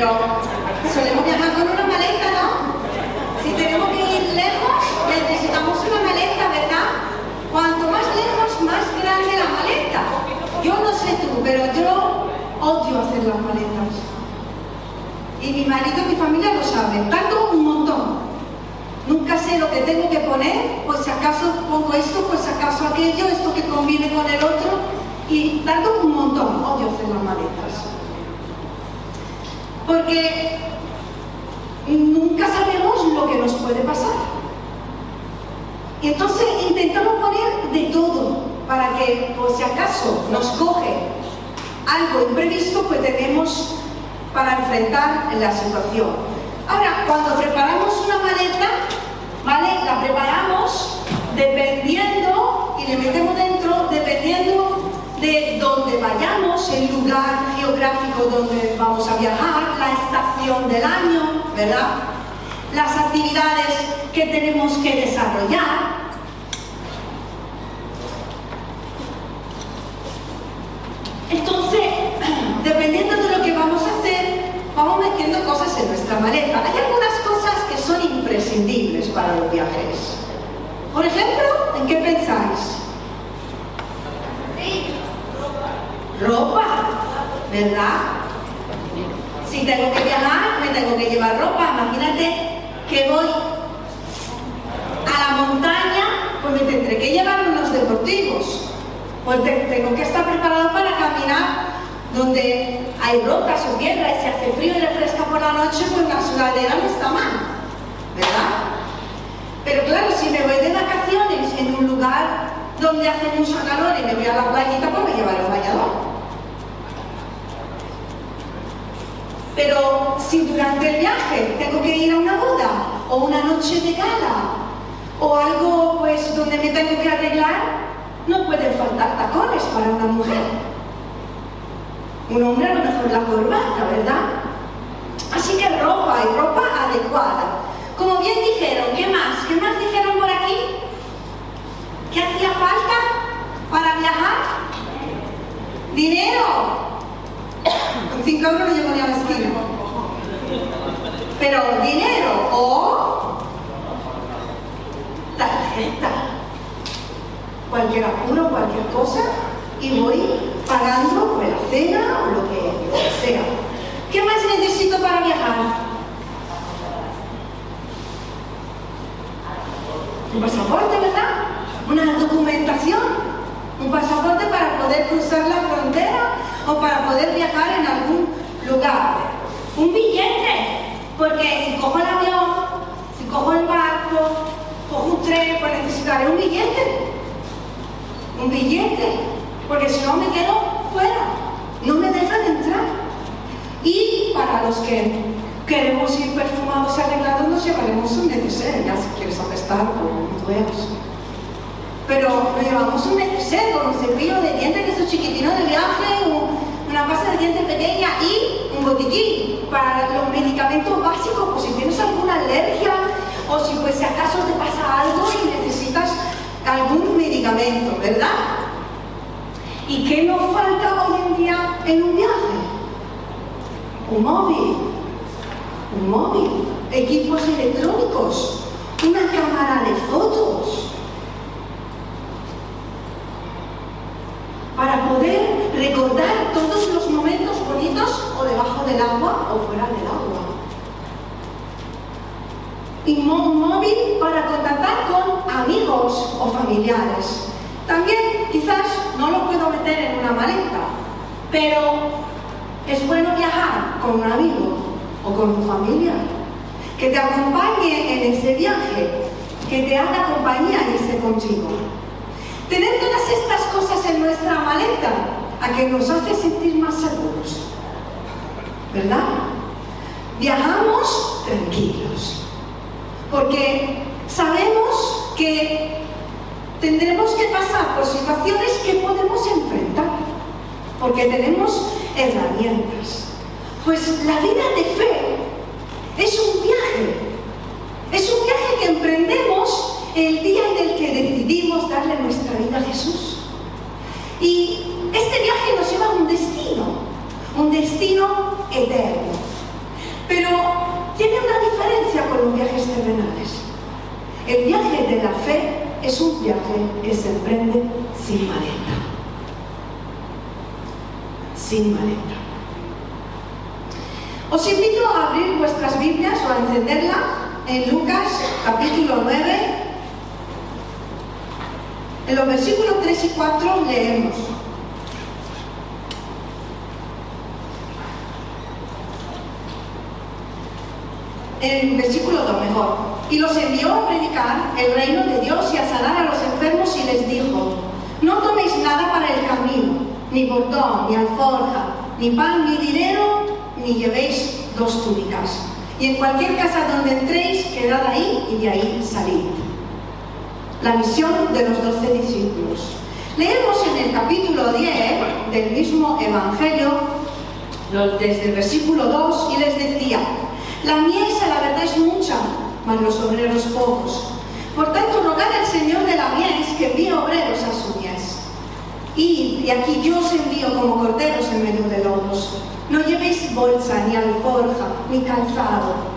pero solemos viajar con una maleta, ¿no? Si tenemos que ir lejos, necesitamos una maleta, ¿verdad? Cuanto más lejos, más grande la maleta. Yo no sé tú, pero yo odio hacer las maletas. Y mi marido y mi familia lo saben. Tardo un montón. Nunca sé lo que tengo que poner, pues si acaso pongo esto, pues acaso aquello, esto que conviene con el otro. Y tardo un montón. Odio hacer las maletas. Porque nunca sabemos lo que nos puede pasar. Y entonces intentamos poner de todo para que, por si acaso nos coge algo imprevisto, pues tenemos para enfrentar la situación. Ahora, cuando preparamos una maleta, ¿vale? La preparamos dependiendo y le metemos dentro, dependiendo de dónde vayamos, el lugar geográfico donde vamos a viajar, la estación del año, ¿verdad? Las actividades que tenemos que desarrollar. Entonces, dependiendo de lo que vamos a hacer, vamos metiendo cosas en nuestra maleta. Hay algunas cosas que son imprescindibles para los viajes. Por ejemplo, ¿en qué pensáis? Ropa, ¿verdad? Si tengo que viajar, me tengo que llevar ropa. Imagínate que voy a la montaña, pues me tendré que llevar unos deportivos. Pues tengo que estar preparado para caminar donde hay rocas o tierra y se hace frío y refresca por la noche, pues la sudadera no está mal, ¿verdad? Pero claro, si me voy de vacaciones en un lugar donde hace mucho calor y me voy a la playita, pues me llevaré un bañador. Pero si durante el viaje tengo que ir a una boda o una noche de gala o algo pues donde me tengo que arreglar, no pueden faltar tacones para una mujer. Un hombre a lo mejor la corbata, ¿verdad? Así que ropa y ropa adecuada. Como bien dijeron, ¿qué más? ¿Qué más dijeron por aquí? ¿Qué hacía falta para viajar? Dinero. Con 5 euros ni a la esquina. Pero dinero o tarjeta. Cualquier apuro, cualquier cosa, y voy pagando por la cena o lo que sea. ¿Qué más necesito para viajar? Un pasaporte, ¿verdad? Una documentación. Un pasaporte para poder cruzar la frontera o para poder viajar en algún lugar. Un billete, porque si cojo el avión, si cojo el barco, cojo un tren, pues necesitaré un billete. Un billete, porque si no me quedo fuera, no me dejan entrar. Y para los que queremos ir perfumados y arreglados, nos llevaremos un neceser, ya si quieres apestar, pues veas. Pero nos llevamos un neceser con un cepillo de dientes de esos chiquitinos de viaje, una pasta de dientes pequeña y un botiquín para los medicamentos básicos, por si tienes alguna alergia o si pues si acaso te pasa algo y necesitas algún medicamento, ¿verdad? ¿Y qué nos falta hoy en día en un viaje? Un móvil, un móvil, equipos electrónicos, una cámara de fotos. Para poder recordar todos los momentos bonitos o debajo del agua o fuera del agua. Y un móvil para contactar con amigos o familiares. También quizás no lo puedo meter en una maleta, pero es bueno viajar con un amigo o con tu familia, que te acompañe en ese viaje, que te haga compañía y esté contigo. Tener todas estas cosas en nuestra maleta a que nos hace sentir más seguros, ¿verdad? Viajamos tranquilos, porque sabemos que tendremos que pasar por situaciones que podemos enfrentar, porque tenemos herramientas. Pues la vida de fe es un viaje, es un viaje que emprendemos el día en el que decidimos darle nuestra vida a Jesús. Y este viaje nos lleva a un destino, un destino eterno. Pero tiene una diferencia con los viajes terrenales. El viaje de la fe es un viaje que se emprende sin maleta. Sin maleta. Os invito a abrir vuestras Biblias o a encenderlas en Lucas capítulo 9. En los versículos 3 y 4 leemos. En el versículo 2 mejor. Y los envió a predicar el reino de Dios y a sanar a los enfermos y les dijo, no toméis nada para el camino, ni bordón, ni alforja, ni pan, ni dinero, ni llevéis dos túnicas. Y en cualquier casa donde entréis, quedad ahí y de ahí salid. La misión de los doce discípulos. Leemos en el capítulo 10 del mismo Evangelio, desde el versículo 2, y les decía, la mies a la verdad es mucha, mas los obreros pocos. Por tanto, rogad al Señor de la mies que envíe obreros a su mies. Y, y aquí yo os envío como corderos en medio de lobos. No llevéis bolsa, ni alforja, ni calzado.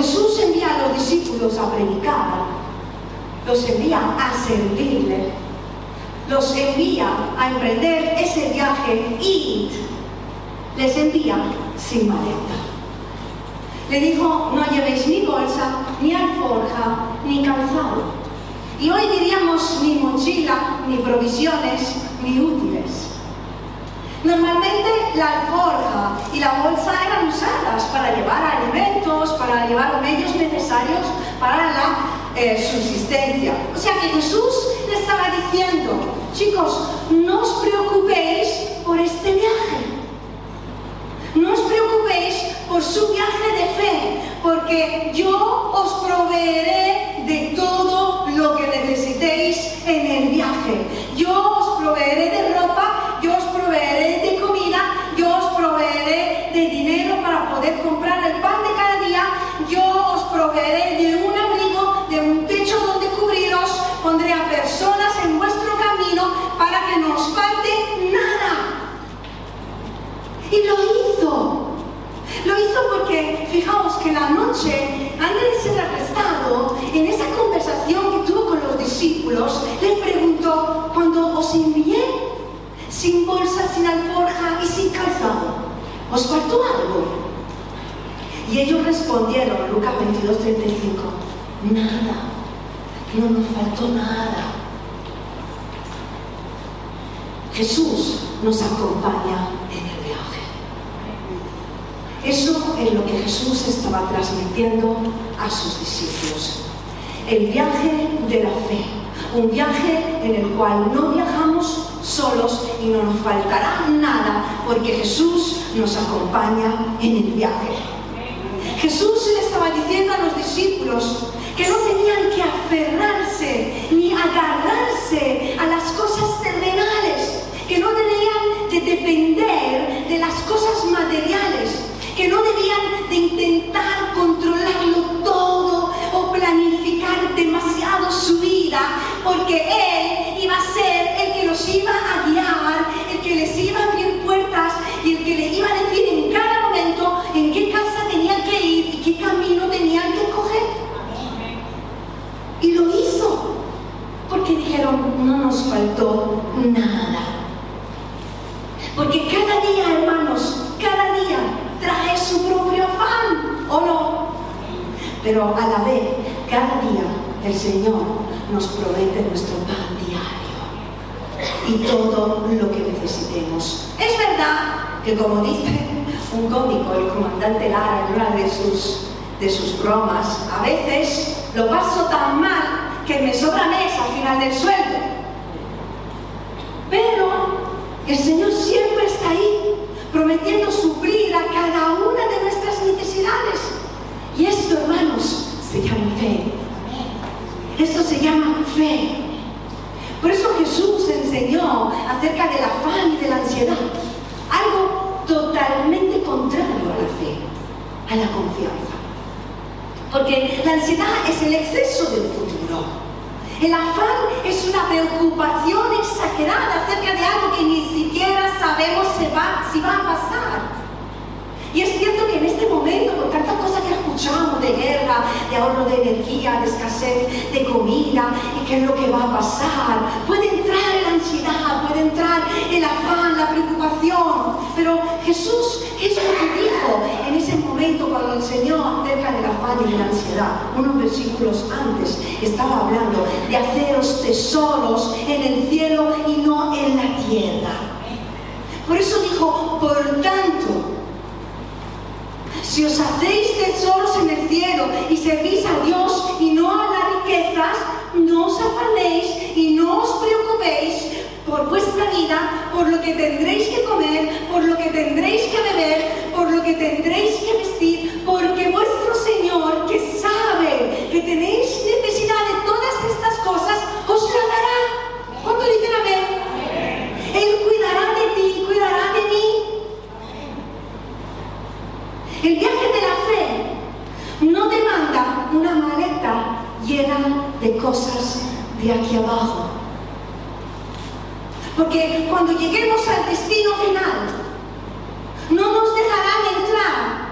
Jesús envía a los discípulos a predicar, los envía a servirle, los envía a emprender ese viaje y les envía sin maleta. Le dijo, no llevéis ni bolsa, ni alforja, ni calzado. Y hoy diríamos ni mochila, ni provisiones, ni útiles. Normalmente la alforja y la bolsa eran usadas para llevar alimentos, para llevar medios necesarios para la eh, subsistencia. O sea que Jesús le estaba diciendo, chicos, no os preocupéis por este viaje. No os preocupéis por su viaje de fe, porque yo os proveeré de todo lo que necesitéis en el viaje. Yo os proveeré de ropa, yo os proveeré de comida, yo os proveeré de dinero para poder comprar el pan de cada día, yo os proveeré de un abrigo, de un techo donde cubriros, pondré a personas en vuestro camino para que no os falte nada. Y lo hizo. Lo hizo porque, fijaos que la noche, antes de ser arrestado, en esa conversación que tuvo con los discípulos, le os envié, sin bolsa, sin alforja y sin calzado, ¿os faltó algo? Y ellos respondieron, Lucas 22, 35, nada, no nos faltó nada. Jesús nos acompaña en el viaje. Eso es lo que Jesús estaba transmitiendo a sus discípulos. El viaje de la fe. Un viaje en el cual no viajamos solos y no nos faltará nada porque Jesús nos acompaña en el viaje. Jesús le estaba diciendo a los discípulos que no tenían que aferrarse ni agarrarse a las cosas terrenales, que no tenían de depender de las cosas materiales, que no debían de intentar controlarlo todo o planificar demasiado su porque Él iba a ser el que los iba a guiar, el que les iba a abrir puertas y el que le iba a decir en cada momento en qué casa tenían que ir y qué camino tenían que coger. Y lo hizo, porque dijeron, no nos faltó nada. Porque cada día, hermanos, cada día trae su propio afán, ¿o no? Pero a la vez, cada día el Señor nos promete nuestro pan diario y todo lo que necesitemos. Es verdad que como dice un cómico, el comandante Lara, en una de sus, de sus bromas, a veces lo paso tan mal que me sobra mes al final del sueldo. Pero el Señor siempre está ahí, prometiendo suplir a cada una de nuestras necesidades. Y esto, hermanos, se llama fe. Esto se llama fe. Por eso Jesús enseñó acerca del afán y de la ansiedad. Algo totalmente contrario a la fe, a la confianza. Porque la ansiedad es el exceso del futuro. El afán es una preocupación exagerada acerca de algo que ni siquiera sabemos si va, a pasar. Y es cierto que en este momento, con tantas cosas que de guerra, de ahorro de energía, de escasez de comida, y qué es lo que va a pasar, puede entrar la ansiedad, puede entrar el afán, la preocupación. Pero Jesús, ¿qué es lo que dijo en ese momento cuando enseñó acerca del afán y de la ansiedad? Unos versículos antes estaba hablando de haceros tesoros en el cielo y no en la tierra. Por eso dijo, por tanto, si os hacéis tesoros en el cielo y servís a Dios y no a las riquezas, no os afanéis y no os preocupéis por vuestra vida, por lo que tendréis que comer, por lo que tendréis que beber, por lo que tendréis que vestir, porque vuestro Señor, que sabe que tenéis necesidad de todas estas cosas, os la dará. ¿Cuánto dicen amén cuidará de ti, cuidará de mí. El viaje de la fe no demanda una maleta llena de cosas de aquí abajo. Porque cuando lleguemos al destino final, no nos dejarán entrar,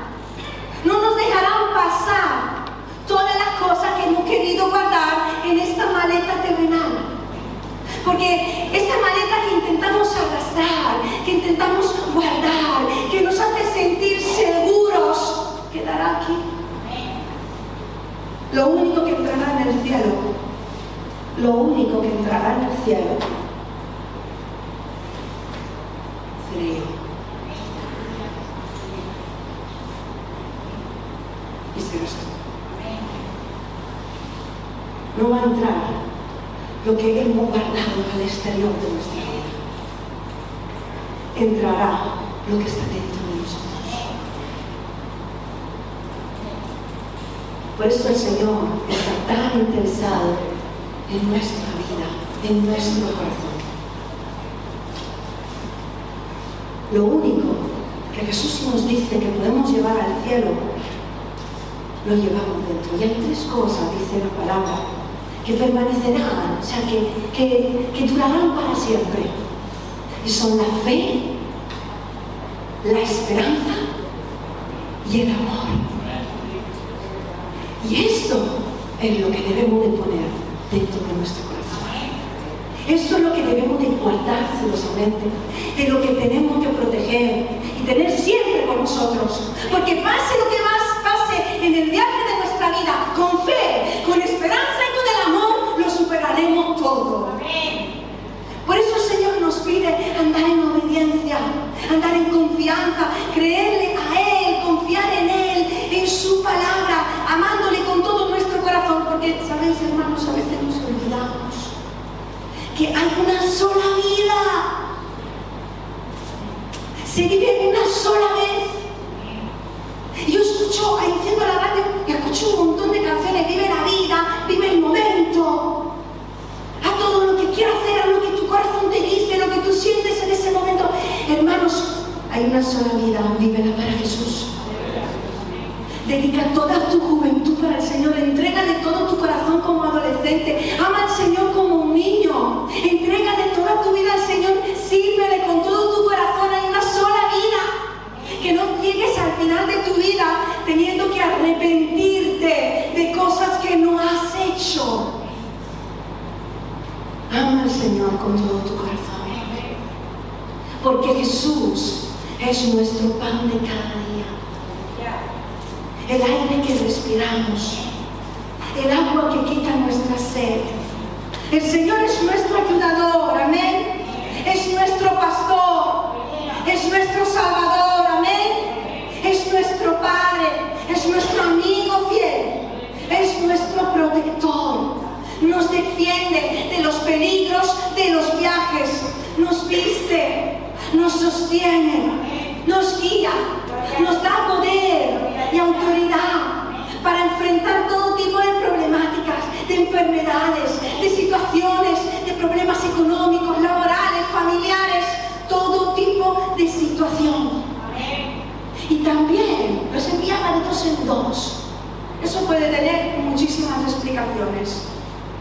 no nos dejarán pasar todas las cosas que hemos querido guardar en esta maleta terrenal. Porque esta maleta que intentamos arrastrar, que intentamos guardar, que nos hace sentir seguros, quedará aquí. Lo único que entrará en el cielo, lo único que entrará en el cielo, seré Y serás tú. No va a entrar lo que hemos guardado al exterior de nuestra vida. Entrará lo que está dentro de nosotros. Por eso el Señor está tan interesado en nuestra vida, en nuestro corazón. Lo único que Jesús nos dice que podemos llevar al cielo, lo llevamos dentro. Y hay tres cosas, dice la palabra, que permanecerán, o sea, que, que, durarán para siempre. Y son la fe, la esperanza y el amor. Y esto es lo que debemos de poner dentro de nuestro corazón. Esto es lo que debemos de guardar celosamente, de lo que tenemos que proteger y tener siempre con nosotros. Porque pase lo que más pase en el viaje de nuestra vida, con fe, con esperanza y con superaremos todo. Por eso el Señor nos pide andar en obediencia, andar en confianza, creerle a Él, confiar en Él, en su palabra, amándole con todo nuestro corazón, porque, ¿sabéis, hermanos? A veces nos olvidamos que hay una sola vida. Se vive una sola vez. Yo escucho, enciendo la radio y escucho un montón de canciones, vive la vida, vive el momento a todo lo que quiero hacer, a lo que tu corazón te dice, lo que tú sientes en ese momento. Hermanos, hay una sola vida, vívela para Jesús. Dedica toda tu juventud para el Señor, entrégale todo tu corazón como adolescente, ama al Señor como un niño, entrégale toda tu vida al Señor, sírvele con todo tu corazón, hay una sola vida. Que no llegues al final de tu vida teniendo que arrepentirte de cosas que no has hecho. Ama al Señor con todo tu corazón. Porque Jesús es nuestro pan de cada día. El aire que respiramos. El agua que quita nuestra sed. El Señor es nuestro ayudador. Amén. Es nuestro pastor. Es nuestro salvador. Amén. Es nuestro Padre. Es nuestro amigo fiel. Es nuestro protector nos defiende de los peligros de los viajes, nos viste, nos sostiene, nos guía, nos da poder y autoridad para enfrentar todo tipo de problemáticas, de enfermedades, de situaciones, de problemas económicos, laborales, familiares, todo tipo de situación. Y también los enviaba de dos en dos. Eso puede tener muchísimas explicaciones.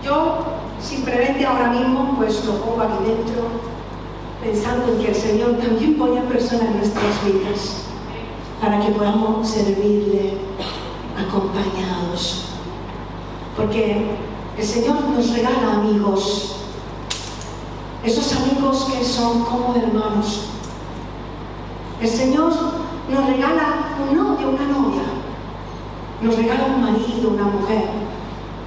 Yo simplemente ahora mismo pues lo pongo aquí dentro, pensando en que el Señor también pone personas en nuestras vidas para que podamos servirle acompañados. Porque el Señor nos regala amigos, esos amigos que son como hermanos. El Señor nos regala un novio, una novia, nos regala un marido, una mujer,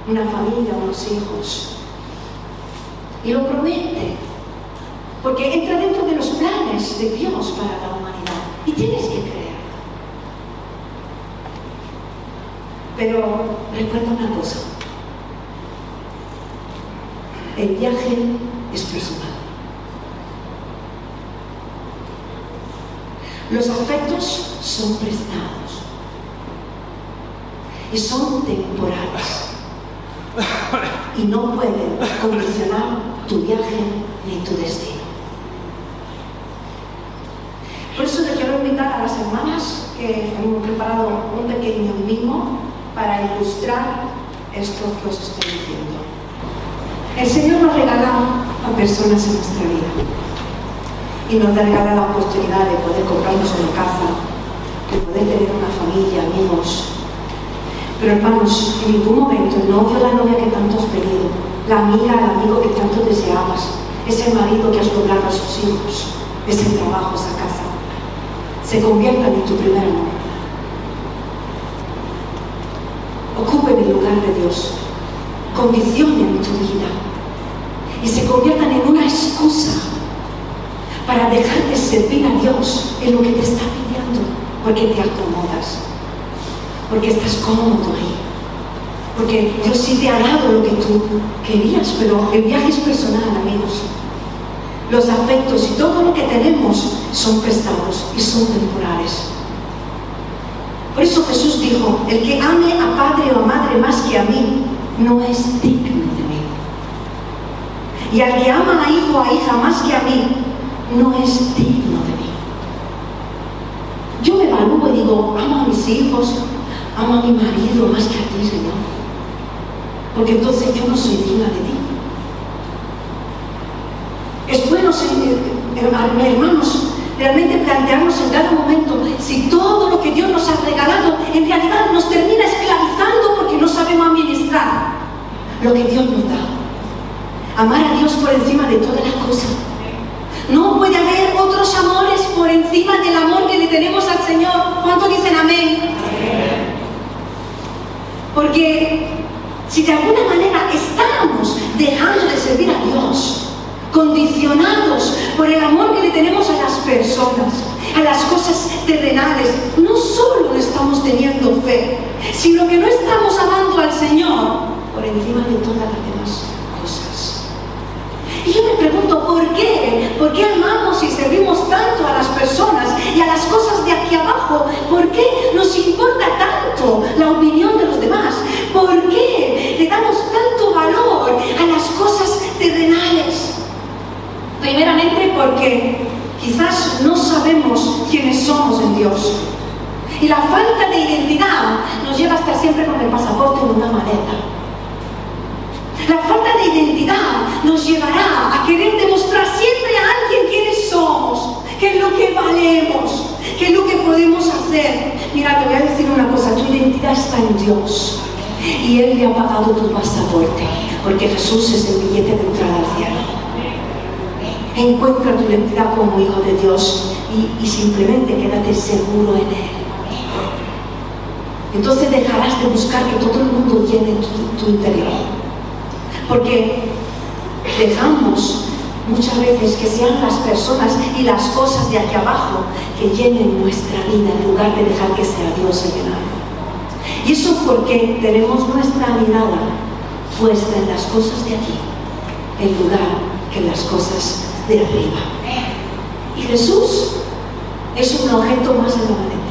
una familia, unos hijos. Y lo promete, porque entra dentro de los planes de Dios para la humanidad. Y tienes que creer. Pero recuerda una cosa, el viaje es personal. Los afectos son prestados y son temporales y no pueden condicionar tu viaje ni tu destino. Por eso te quiero invitar a las hermanas que hemos preparado un pequeño mimo para ilustrar esto que os estoy diciendo. El Señor nos regala a personas en nuestra vida y nos regala la oportunidad de poder comprarnos una casa, de poder tener una familia, amigos. Pero hermanos, en ningún momento el novio la novia que tanto has pedido, la amiga, el amigo que tanto deseabas, ese marido que has logrado a sus hijos, ese trabajo, esa casa, se conviertan en tu primer amor. Lugar de Dios condicionen tu vida y se conviertan en una excusa para dejar de servir a Dios en lo que te está pidiendo, porque te acomodas, porque estás cómodo ahí, porque Dios sí te ha dado lo que tú querías, pero el viaje es personal, amigos. Los afectos y todo lo que tenemos son prestados y son temporales. Por eso Jesús dijo, el que ame a padre o madre más que a mí, no es digno de mí. Y al que ama a hijo o a hija más que a mí, no es digno de mí. Yo me evalúo y digo, amo a mis hijos, amo a mi marido más que a ti, Señor. Porque entonces yo no soy digna de ti. Es bueno, hermanos, realmente plantearnos en cada momento si todo lo que Dios nos ha regalado en realidad nos termina esclavizando porque no sabemos administrar lo que Dios nos da. Amar a Dios por encima de todas las cosas. No puede haber otros amores por encima del amor que le tenemos al Señor. ¿Cuántos dicen amén? Porque si de alguna manera estamos dejando de servir a Dios, condicionados por el amor que le tenemos a las personas, a las cosas terrenales. No solo estamos teniendo fe, sino que no estamos amando al Señor por encima de todas las demás cosas. Y yo me pregunto, ¿por qué? ¿Por qué amamos y servimos tanto a las personas y a las cosas de aquí abajo? ¿Por qué nos importa tanto la opinión de los demás? ¿Por qué le damos tanto valor a las cosas terrenales? Primeramente porque quizás no sabemos quiénes somos en Dios. Y la falta de identidad nos lleva a estar siempre con el pasaporte en una maleta. La falta de identidad nos llevará a querer demostrar siempre a alguien quiénes somos, qué es lo que valemos, qué es lo que podemos hacer. Mira, te voy a decir una cosa, tu identidad en Dios. Y Él le ha pagado tu pasaporte, porque Jesús es el billete de entrada al cielo. Encuentra tu identidad como hijo de Dios y, simplemente quédate seguro en Él. Entonces dejarás de buscar que todo el mundo llene tu, interior. Porque dejamos muchas veces que sean las personas y las cosas de aquí abajo que llenen nuestra vida en lugar de dejar que sea Dios el llenarlo. Y eso porque tenemos nuestra mirada puesta en las cosas de aquí, en lugar que en las cosas de arriba. Y Jesús es un objeto más en la maleta.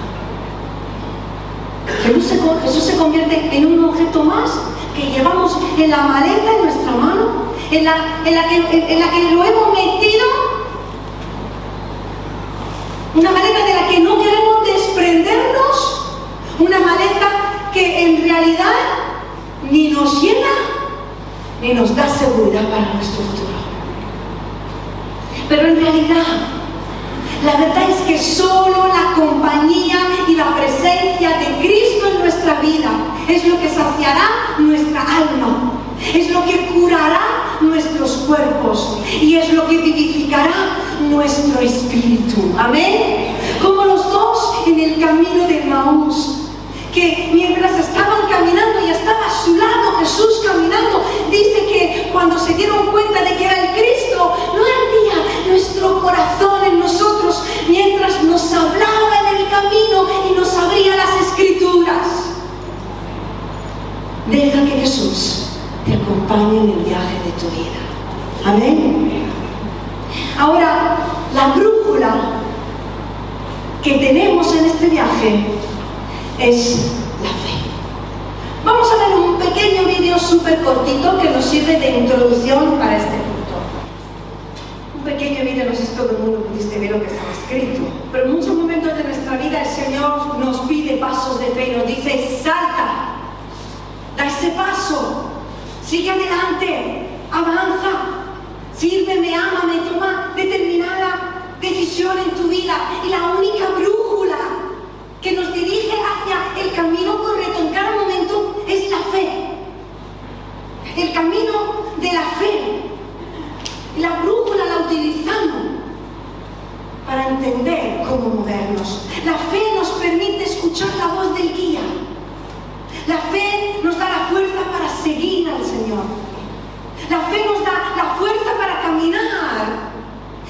Jesús se, convierte en un objeto más que llevamos en la maleta en nuestra mano, en la, en la, que, en la que lo hemos metido. Una maleta de la que no queremos desprendernos. Una maleta que en realidad ni nos llena ni y nos da seguridad para nuestro futuro. Pero en realidad, la verdad es que solo la compañía y la presencia de Cristo en nuestra vida es lo que saciará nuestra alma, es lo que curará nuestros cuerpos y es lo que vivificará nuestro espíritu. Amén. Como los dos en el camino de Maús que mientras estaban caminando y estaba a su lado Jesús caminando, dice que cuando se dieron cuenta de que era el Cristo, no ardía nuestro corazón en nosotros mientras nos hablaba en el camino y nos abría las escrituras. Deja que Jesús te acompañe en el viaje de tu vida. Amén. Ahora, la brújula que tenemos en este viaje es la fe. Vamos a ver un pequeño vídeo súper cortito que nos sirve de introducción para este punto. Un pequeño vídeo, no sé si todo el mundo pudiste ver lo que está escrito, pero en muchos momentos de nuestra vida el Señor nos pide pasos de fe y nos dice, salta, da ese paso, sigue adelante, avanza, sírveme, ámame, toma determinada decisión en tu vida y la única brújula que nos dirige hacia el camino correcto en cada momento es la fe. El camino de la fe. La brújula la utilizamos para entender cómo movernos. La fe nos permite escuchar la voz del guía. La fe nos da la fuerza para seguir al Señor. La fe nos da la fuerza para caminar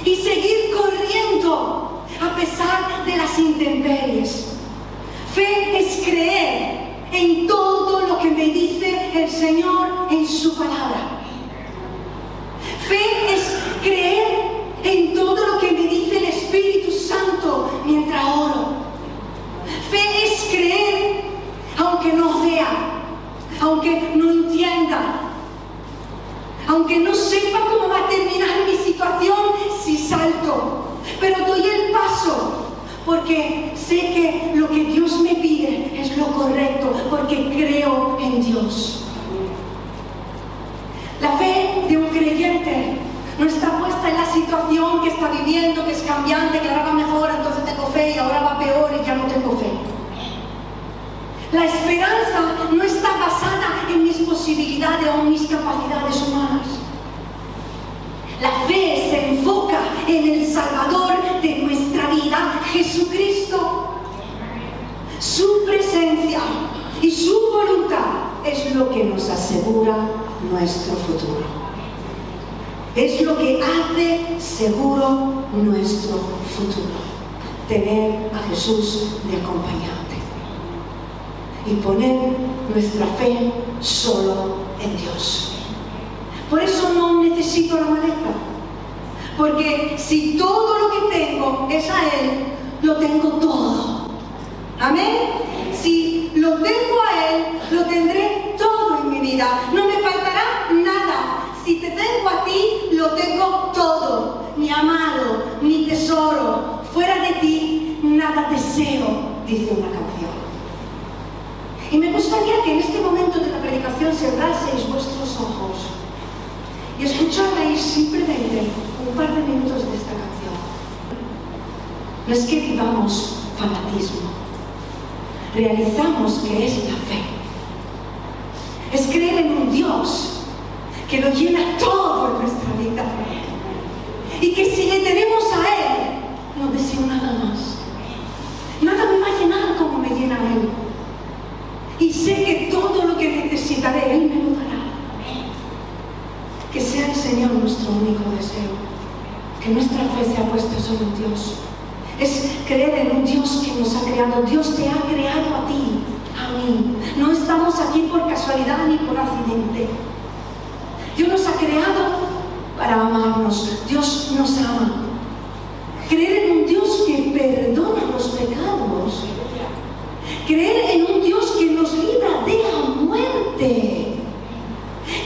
y seguir corriendo a pesar de las intemperies. Fe es creer en todo lo que me dice el Señor en su palabra. Fe es creer en todo lo que me dice el Espíritu Santo mientras oro. Fe es creer aunque no vea, aunque no entienda, aunque no sepa cómo va a terminar mi situación si salto, pero doy el paso porque sé que lo que Dios me pide es lo correcto, porque creo en Dios. La fe de un creyente no está puesta en la situación que está viviendo, que es cambiante, que ahora va mejor, entonces tengo fe y ahora va peor y ya no tengo fe. La esperanza no está basada en mis posibilidades o en mis capacidades humanas. La fe se enfoca en el Salvador de Jesucristo. Su presencia y su voluntad es lo que nos asegura nuestro futuro. Es lo que hace seguro nuestro futuro. Tener a Jesús de acompañante. Y poner nuestra fe solo en Dios. Por eso no necesito la maleta. Porque si todo lo que tengo es a Él, lo tengo todo. Amén. Si lo tengo a Él, lo tendré todo en mi vida. No me faltará nada. Si te tengo a ti, lo tengo todo. Mi amado, mi tesoro. Fuera de ti, nada deseo, dice una canción. Y me gustaría que en este momento de la predicación cerraseis vuestros ojos y escucharéis simplemente un par de minutos de esta canción. No es que vivamos fanatismo, realizamos que es la fe. Es creer en un Dios que lo llena todo en nuestra vida. Y que si le tenemos a Él, no deseo nada más. Nada me va a llenar como me llena Él. Y sé que todo lo que necesitaré, Él me lo dará. Que sea el Señor nuestro único deseo. Que nuestra fe sea puesta solo en Dios. Es creer en un Dios que Dios te ha creado a ti, a mí. No estamos aquí por casualidad ni por accidente. Dios nos ha creado para amarnos. Dios nos ama. Creer en un Dios que perdona los pecados. Creer en un Dios que nos libra de la muerte.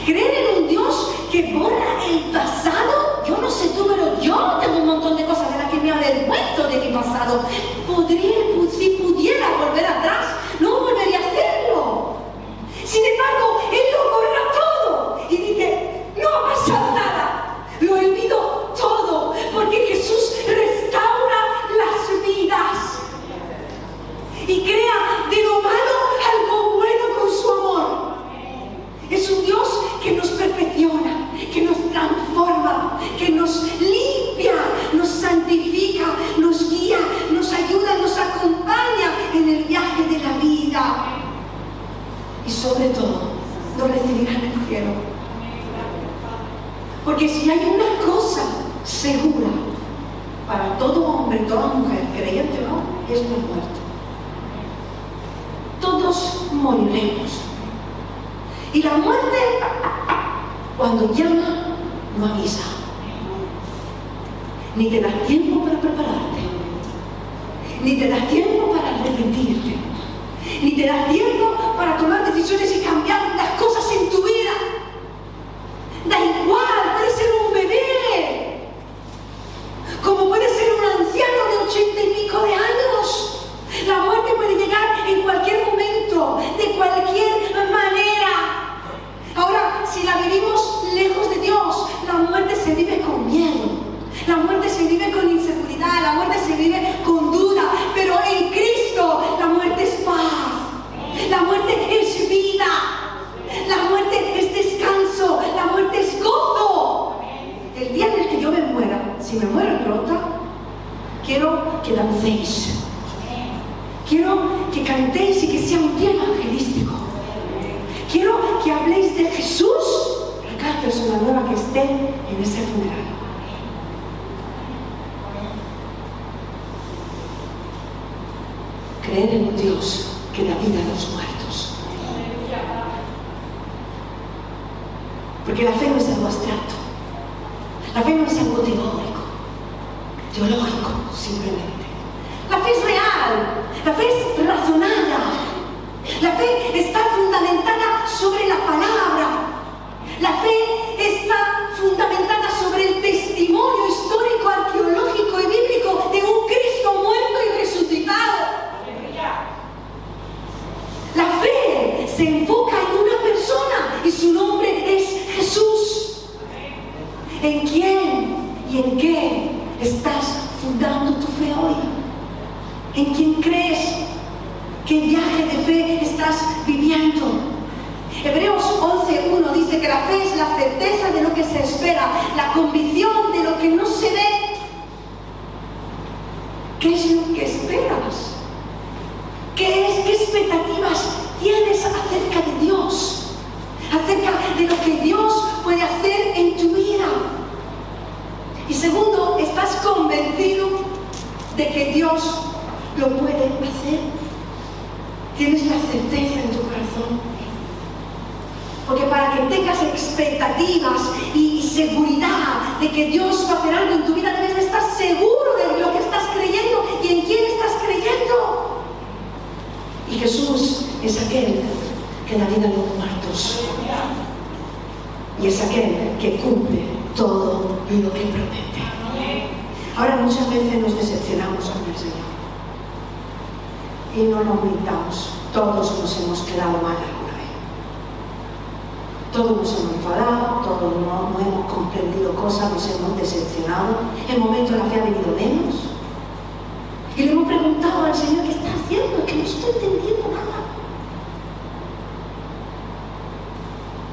Creer en un Dios que borra el pasado. Yo no sé tú, pero yo tengo un montón de cosas de las que me avergüenzo de mi pasado. Podría, si pudiera volver atrás, no volvería a hacerlo. Sin embargo, Él lo borra todo. Y dice, y crea de lo malo algo bueno con su amor. Es un Dios que nos perfecciona, que nos transforma, que nos limpia, nos santifica, nos guía, nos ayuda, nos acompaña en el viaje de la vida. Y sobre todo, nos recibirá en el cielo. Porque si hay una cosa segura para todo hombre, toda mujer, creyente o no, es la muerte. Todos moriremos. Y la muerte, cuando llama, no avisa. Ni te da tiempo para prepararte. Ni te da tiempo para arrepentirte. Ni te da tiempo para tomar decisiones y cambiar las cosas en tu vida. Da igual, puede ser un bebé. Como puede ser un anciano de ochenta y pico de años. La muerte puede llegar en cualquier momento, de cualquier manera. Ahora, si la vivimos lejos de Dios, la muerte se vive con miedo. La muerte se vive con inseguridad, la muerte se vive con duda, pero en Cristo la muerte es paz, la muerte es vida, la muerte es descanso, la muerte es gozo. El día en el que yo me muera, si me muero pronto, quiero que dancéis, quiero que cantéis y que sea un día evangelístico. Quiero que habléis de Jesús a cada persona nueva que esté en ese funeral. Creer en un Dios que da vida a los muertos. Porque la fe no es algo abstracto. La fe no es algo teórico, teológico, simplemente. La fe es real, la fe es razonada. La fe está fundamentada sobre la palabra. La fe está fundamentada sobre el testimonio histórico, arqueológico y bíblico de un Cristo muerto y resucitado. La fe se enfoca en una persona y su nombre. ¿En quién y en qué estás fundando tu fe hoy? ¿En quién crees? ¿Qué viaje de fe estás viviendo? Hebreos 11.1 dice que la fe es la certeza de lo que se espera, la convicción de lo que no se ve. ¿Qué es lo que esperas? ¿Qué, es, ¿Qué expectativas tienes acerca de Dios? Acerca de lo que Dios puede hacer en tu vida. Y segundo, ¿estás convencido de que Dios lo puede hacer? ¿Tienes la certeza en tu corazón? Porque para que tengas expectativas y seguridad de que Dios va a hacer algo en tu vida, debes de estar seguro de lo que estás creyendo y en quién estás creyendo. Y Jesús es aquel que da vida a los muertos. Y es aquel que cumple todo lo que promete. Ahora muchas veces nos decepcionamos con el Señor. Y no nos mintamos. Todos nos hemos quedado mal alguna vez. Todos nos hemos enfadado, todos no, hemos comprendido cosas, nos hemos decepcionado. En momentos la fe ha venido menos. Y le hemos preguntado al Señor, ¿qué está haciendo? Que no estoy entendiendo nada.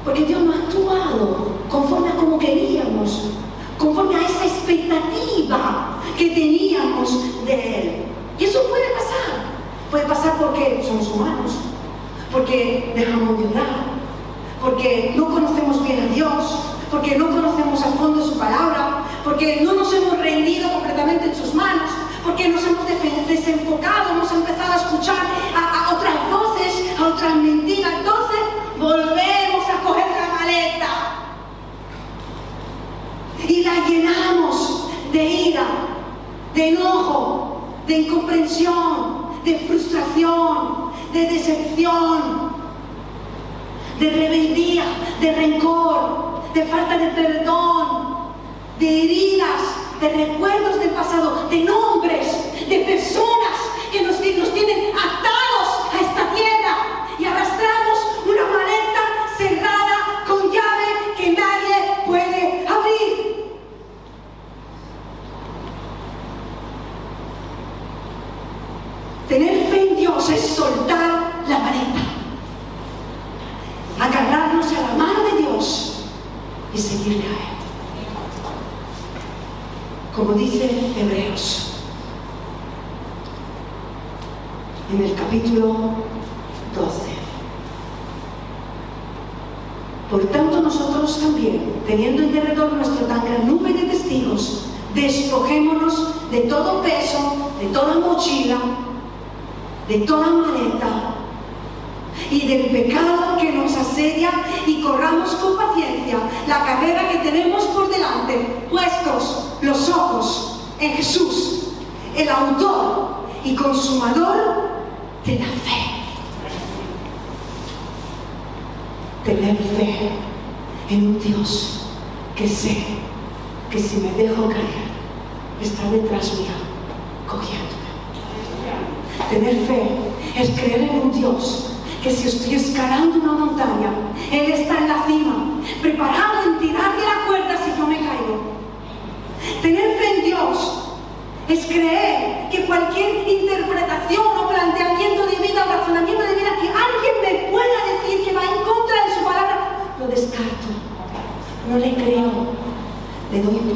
Porque Dios no ha actuado conforme a como queríamos, conforme a expectativa que teníamos de Él. Y eso puede pasar. Puede pasar porque somos humanos, porque dejamos de orar, porque no conocemos bien a Dios, porque no conocemos a fondo su palabra, porque no nos hemos rendido completamente en sus manos, porque nos hemos desenfocado, hemos empezado a escuchar a, a otras voces, a otras mentiras. Entonces volvemos a coger la maleta y la llenamos de ira, de enojo, de incomprensión, de frustración, de decepción, de rebeldía, de rencor, de falta de perdón, de heridas, de recuerdos del pasado, de nombres, de personas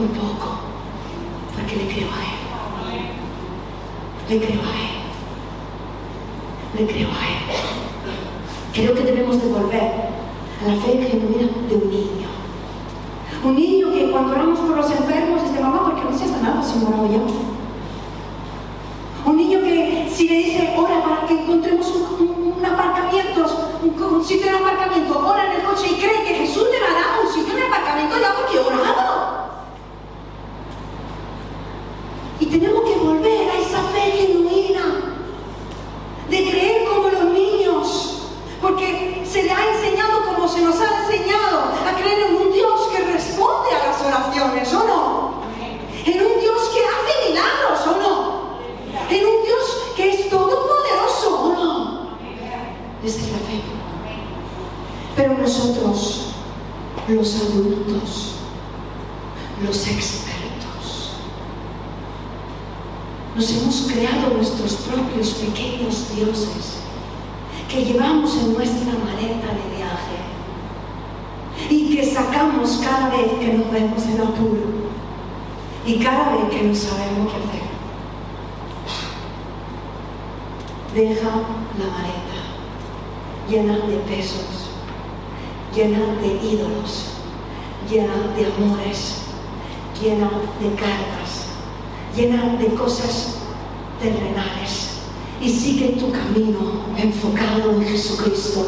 immovable. pequeños dioses que llevamos en nuestra maleta de viaje y que sacamos cada vez que nos vemos en apuro y cada vez que no sabemos qué hacer. Deja la maleta llena de pesos, llena de ídolos, llena de amores, llena de cargas, llena de cosas terrenales y sigue tu camino enfocado en Jesucristo,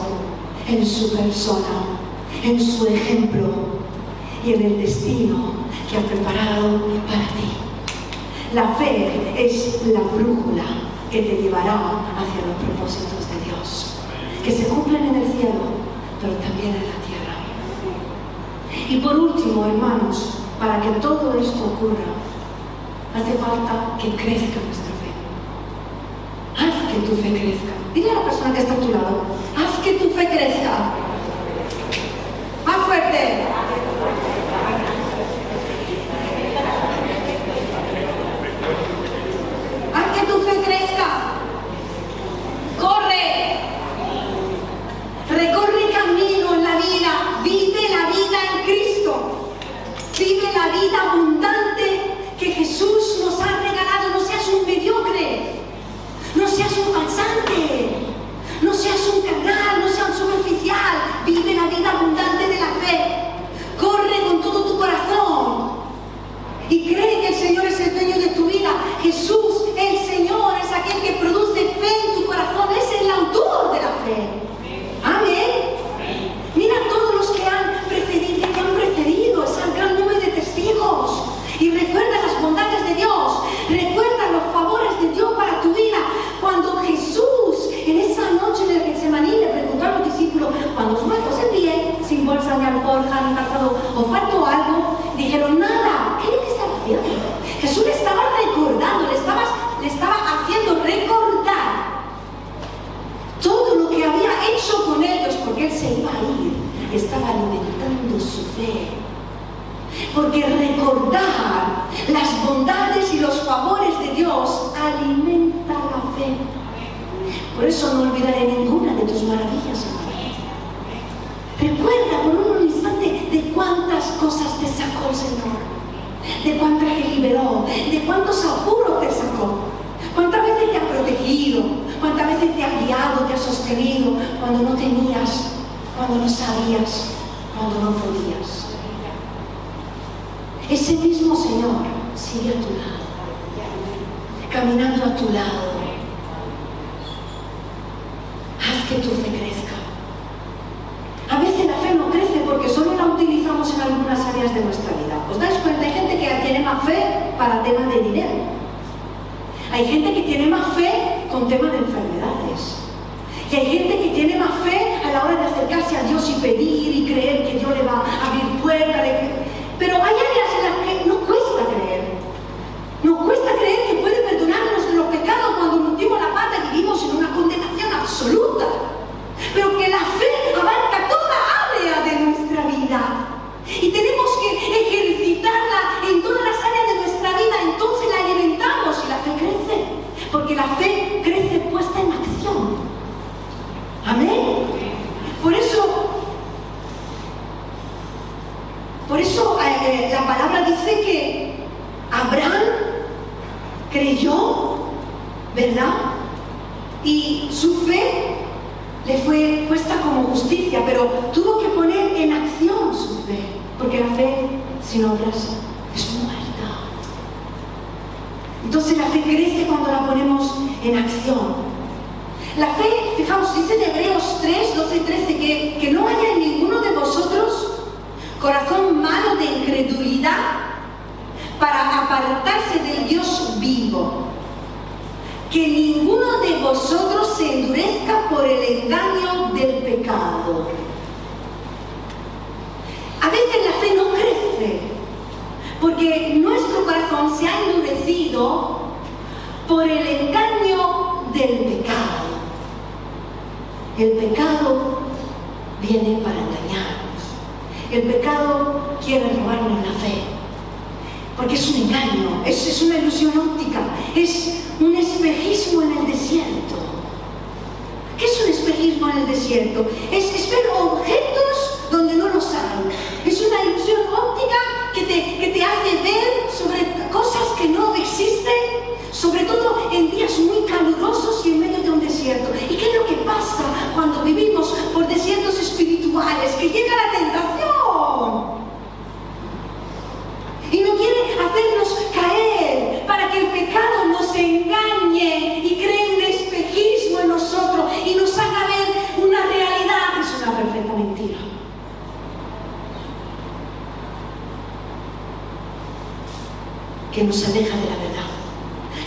en su persona, en su ejemplo y en el destino que ha preparado para ti. La fe es la brújula que te llevará hacia los propósitos de Dios, que se cumplen en el cielo, pero también en la tierra. Y por último, hermanos, para que todo esto ocurra, hace falta que crezca nuestra fe haz que tu fe crezca. Dile a la persona que está a tu lado, haz que tu fe crezca. Más fuerte. Haz que tu fe crezca. Corre. Recorre camino en la vida. Vive la vida en Cristo. Vive la vida abundante no podías. Ese mismo Señor sigue a tu lado, caminando a tu lado. Haz que tu fe crezca. A veces la fe no crece porque solo la utilizamos en algunas áreas de nuestra vida. ¿Os dais cuenta? Hay gente que tiene más fe para temas de dinero. Hay gente que tiene más fe con temas de enfermedades. Y hay gente que tiene más fe a la hora de acercarse a Dios y pedir y creer que Dios le va a abrir puertas. Pero hay áreas en las que no cuesta creer. Nos cuesta creer que puede perdonarnos de los pecados cuando metimos la pata y vivimos en una condenación absoluta. Pero que la fe abarca toda área de nuestra vida. Y tenemos que ejercitarla en todas las áreas de nuestra vida. Entonces la alimentamos y la fe crece. Porque la fe crece puesta en acción. Amén. Por eso por eso eh, eh, la palabra dice que Abraham creyó, ¿verdad? Y su fe le fue puesta como justicia, pero tuvo que poner en acción su fe, porque la fe sin obras es muerta. Entonces la fe crece cuando la ponemos en acción. La fe, fijaos, dice en Hebreos 3, 12 y 13 que, que no haya en ninguno de vosotros corazón malo de incredulidad para apartarse del Dios vivo. Que ninguno de vosotros se endurezca por el engaño del pecado. A veces la fe no crece porque nuestro corazón se ha endurecido por el engaño del pecado. El pecado viene para engañar. El pecado quiere robarnos la fe, porque es un engaño, es, es una ilusión óptica, es un espejismo en el desierto. ¿Qué es un espejismo en el desierto? Es, ver objetos donde no los hay. Es una ilusión óptica que te, que te hace ver sobre cosas que no existen, sobre todo en días muy calurosos y en medio de un desierto. ¿Y qué es lo que pasa cuando vivimos por desiertos espirituales? Que llega la tentación. Hacernos caer para que el pecado nos engañe y cree un espejismo en nosotros y nos haga ver una realidad que es una perfecta mentira. Que nos aleja de la verdad.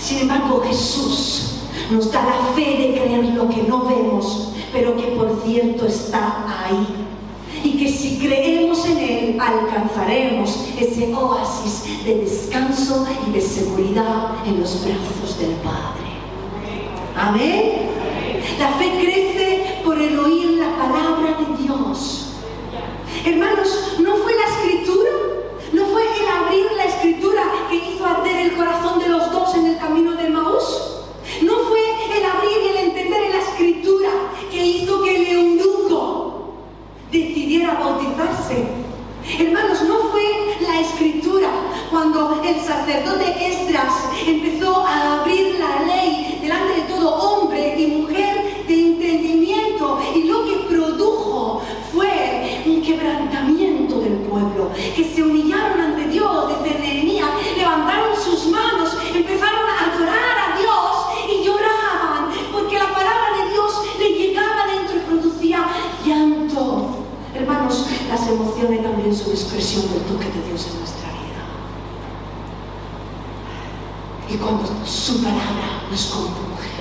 Sin embargo, Jesús nos da la fe de creer lo que no vemos, pero que por cierto está ahí. Y que si creemos en Alcanzaremos ese oasis de descanso y de seguridad en los brazos del Padre. Amén. La fe crece por el oír la palabra de Dios. Hermanos, ¿no fue la escritura? ¿No fue el abrir la escritura que hizo arder el corazón de los dos en el camino de Maús? ¿No fue el abrir y el entender en la escritura que hizo que el eunuco decidiera bautizarse? Hermanos, no fue la escritura cuando el sacerdote Esdras empezó a abrir la ley delante de todo hombre y mujer de entendimiento y lo que produjo fue un quebrantamiento del pueblo, que se humillaron ante Dios desde Nehemías, levantaron sus manos, empezaron a adorar a Dios y lloraban, porque la palabra de Dios le llegaba dentro y producía llanto. Hermanos, las emociones también son expresión del toque de Dios en nuestra vida. Y cuando su palabra nos compunge,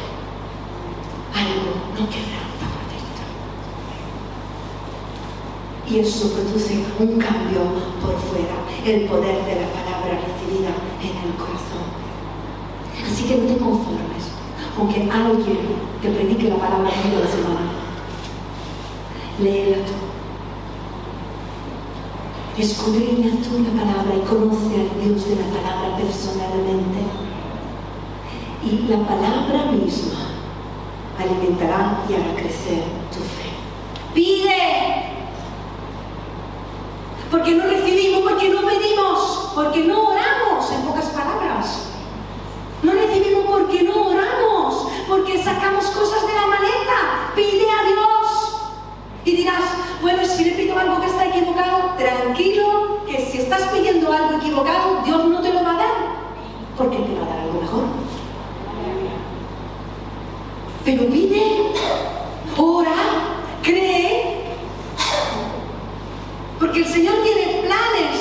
algo no quebranta por dentro. Y eso produce un cambio por fuera, el poder de la palabra recibida en el corazón. Así que no te conformes con que alguien te predique la palabra toda la semana. Léela tú. Escudriña tú la palabra y conoce al Dios de la palabra personalmente. Y la palabra misma alimentará y hará crecer tu fe. Pide. Porque no recibimos, porque no pedimos, porque no oramos, en pocas palabras. No recibimos porque no oramos, porque sacamos cosas de la maleta. Pide a Dios. Y dirás, bueno, si le pido algo que está equivocado, tranquilo, que si estás pidiendo algo equivocado, Dios no te lo va a dar, porque te va a dar algo mejor. Pero pide, ora, cree, porque el Señor tiene planes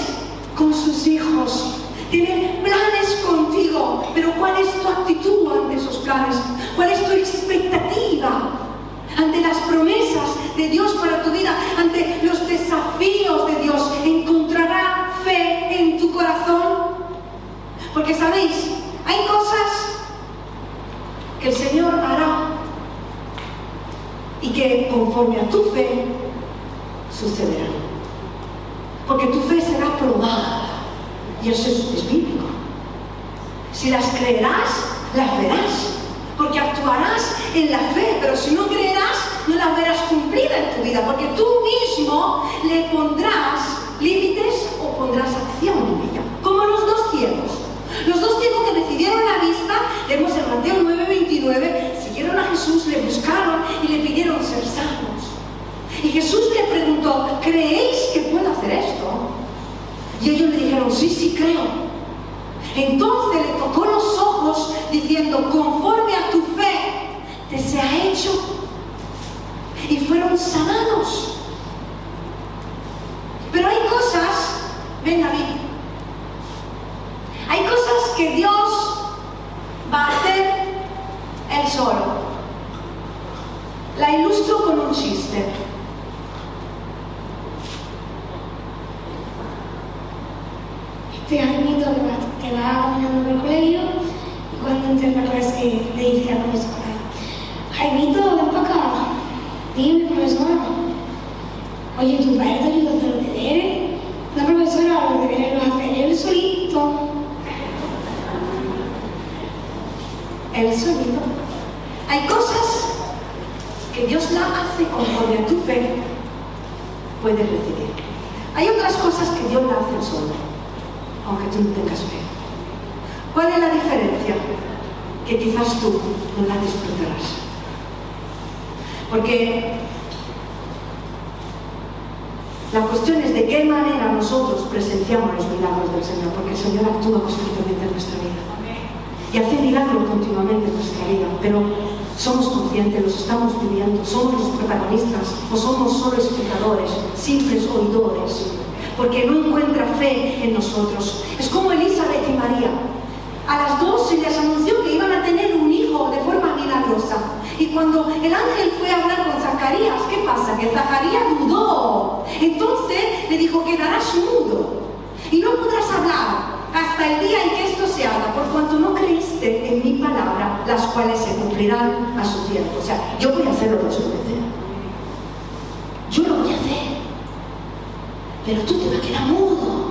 con sus hijos. Tiene planes contigo, pero ¿cuál es tu actitud ante esos planes? ¿Cuál es tu expectativa ante las promesas de Dios para tu vida, ante los desafíos de Dios? ¿Encontrará fe en tu corazón? Porque sabéis, hay cosas que el Señor hará y que conforme a tu fe sucederán. Porque tu fe será probada. Y eso es, bíblico. Si las creerás, las verás. Porque actuarás en la fe, pero si no creerás, no las verás cumplida en tu vida. Porque tú mismo le pondrás límites o pondrás acción en ella. Como los dos ciegos. Los dos ciegos que recibieron la vista, vemos en Mateo 9:29, siguieron a Jesús, le buscaron y le pidieron ser sanos. Y Jesús le preguntó, ¿creéis que puedo hacer esto? Y ellos le dijeron, sí, sí creo. Entonces le tocó los ojos diciendo, conforme a tu fe, te se ha hecho. Y fueron sanados. Pero hay cosas, ven David, solo. La ilustro con un chiste. este Jaimito que va, caminando por el colegio y cuando entra el profesor que le dice la profesora, Jaimito, ven para acá. Dime, profesora. Oye, ¿tu padre te ayuda a hacer los deberes? La profesora los deberes los hace él solito. Él solito. Hay cosas que Dios la hace conforme a tu fe puedes recibir. Hay otras cosas que Dios la hace solo aunque tú no tengas fe. ¿Cuál es la diferencia? Que quizás tú no la disfrutarás. Porque la cuestión es de qué manera nosotros presenciamos los milagros del Señor, porque el Señor actúa constantemente en nuestra vida. Y hace milagros continuamente en nuestra vida, pero somos conscientes, los estamos viviendo, somos los protagonistas o somos solo espectadores, simples oidores porque no encuentra fe en nosotros. Es como Elizabeth y María. A las dos se les anunció que iban a tener un hijo de forma milagrosa. Y cuando el ángel fue a hablar con Zacarías, ¿qué pasa? Que Zacarías dudó. Entonces le dijo, quedarás mudo y no podrás hablar hasta el día en que esto se haga, por cuanto no creíste en mi palabra, las cuales se cumplirán a su tiempo. O sea, yo voy a hacerlo desobedecer. Yo lo voy a hacer pero tú te vas a quedar mudo.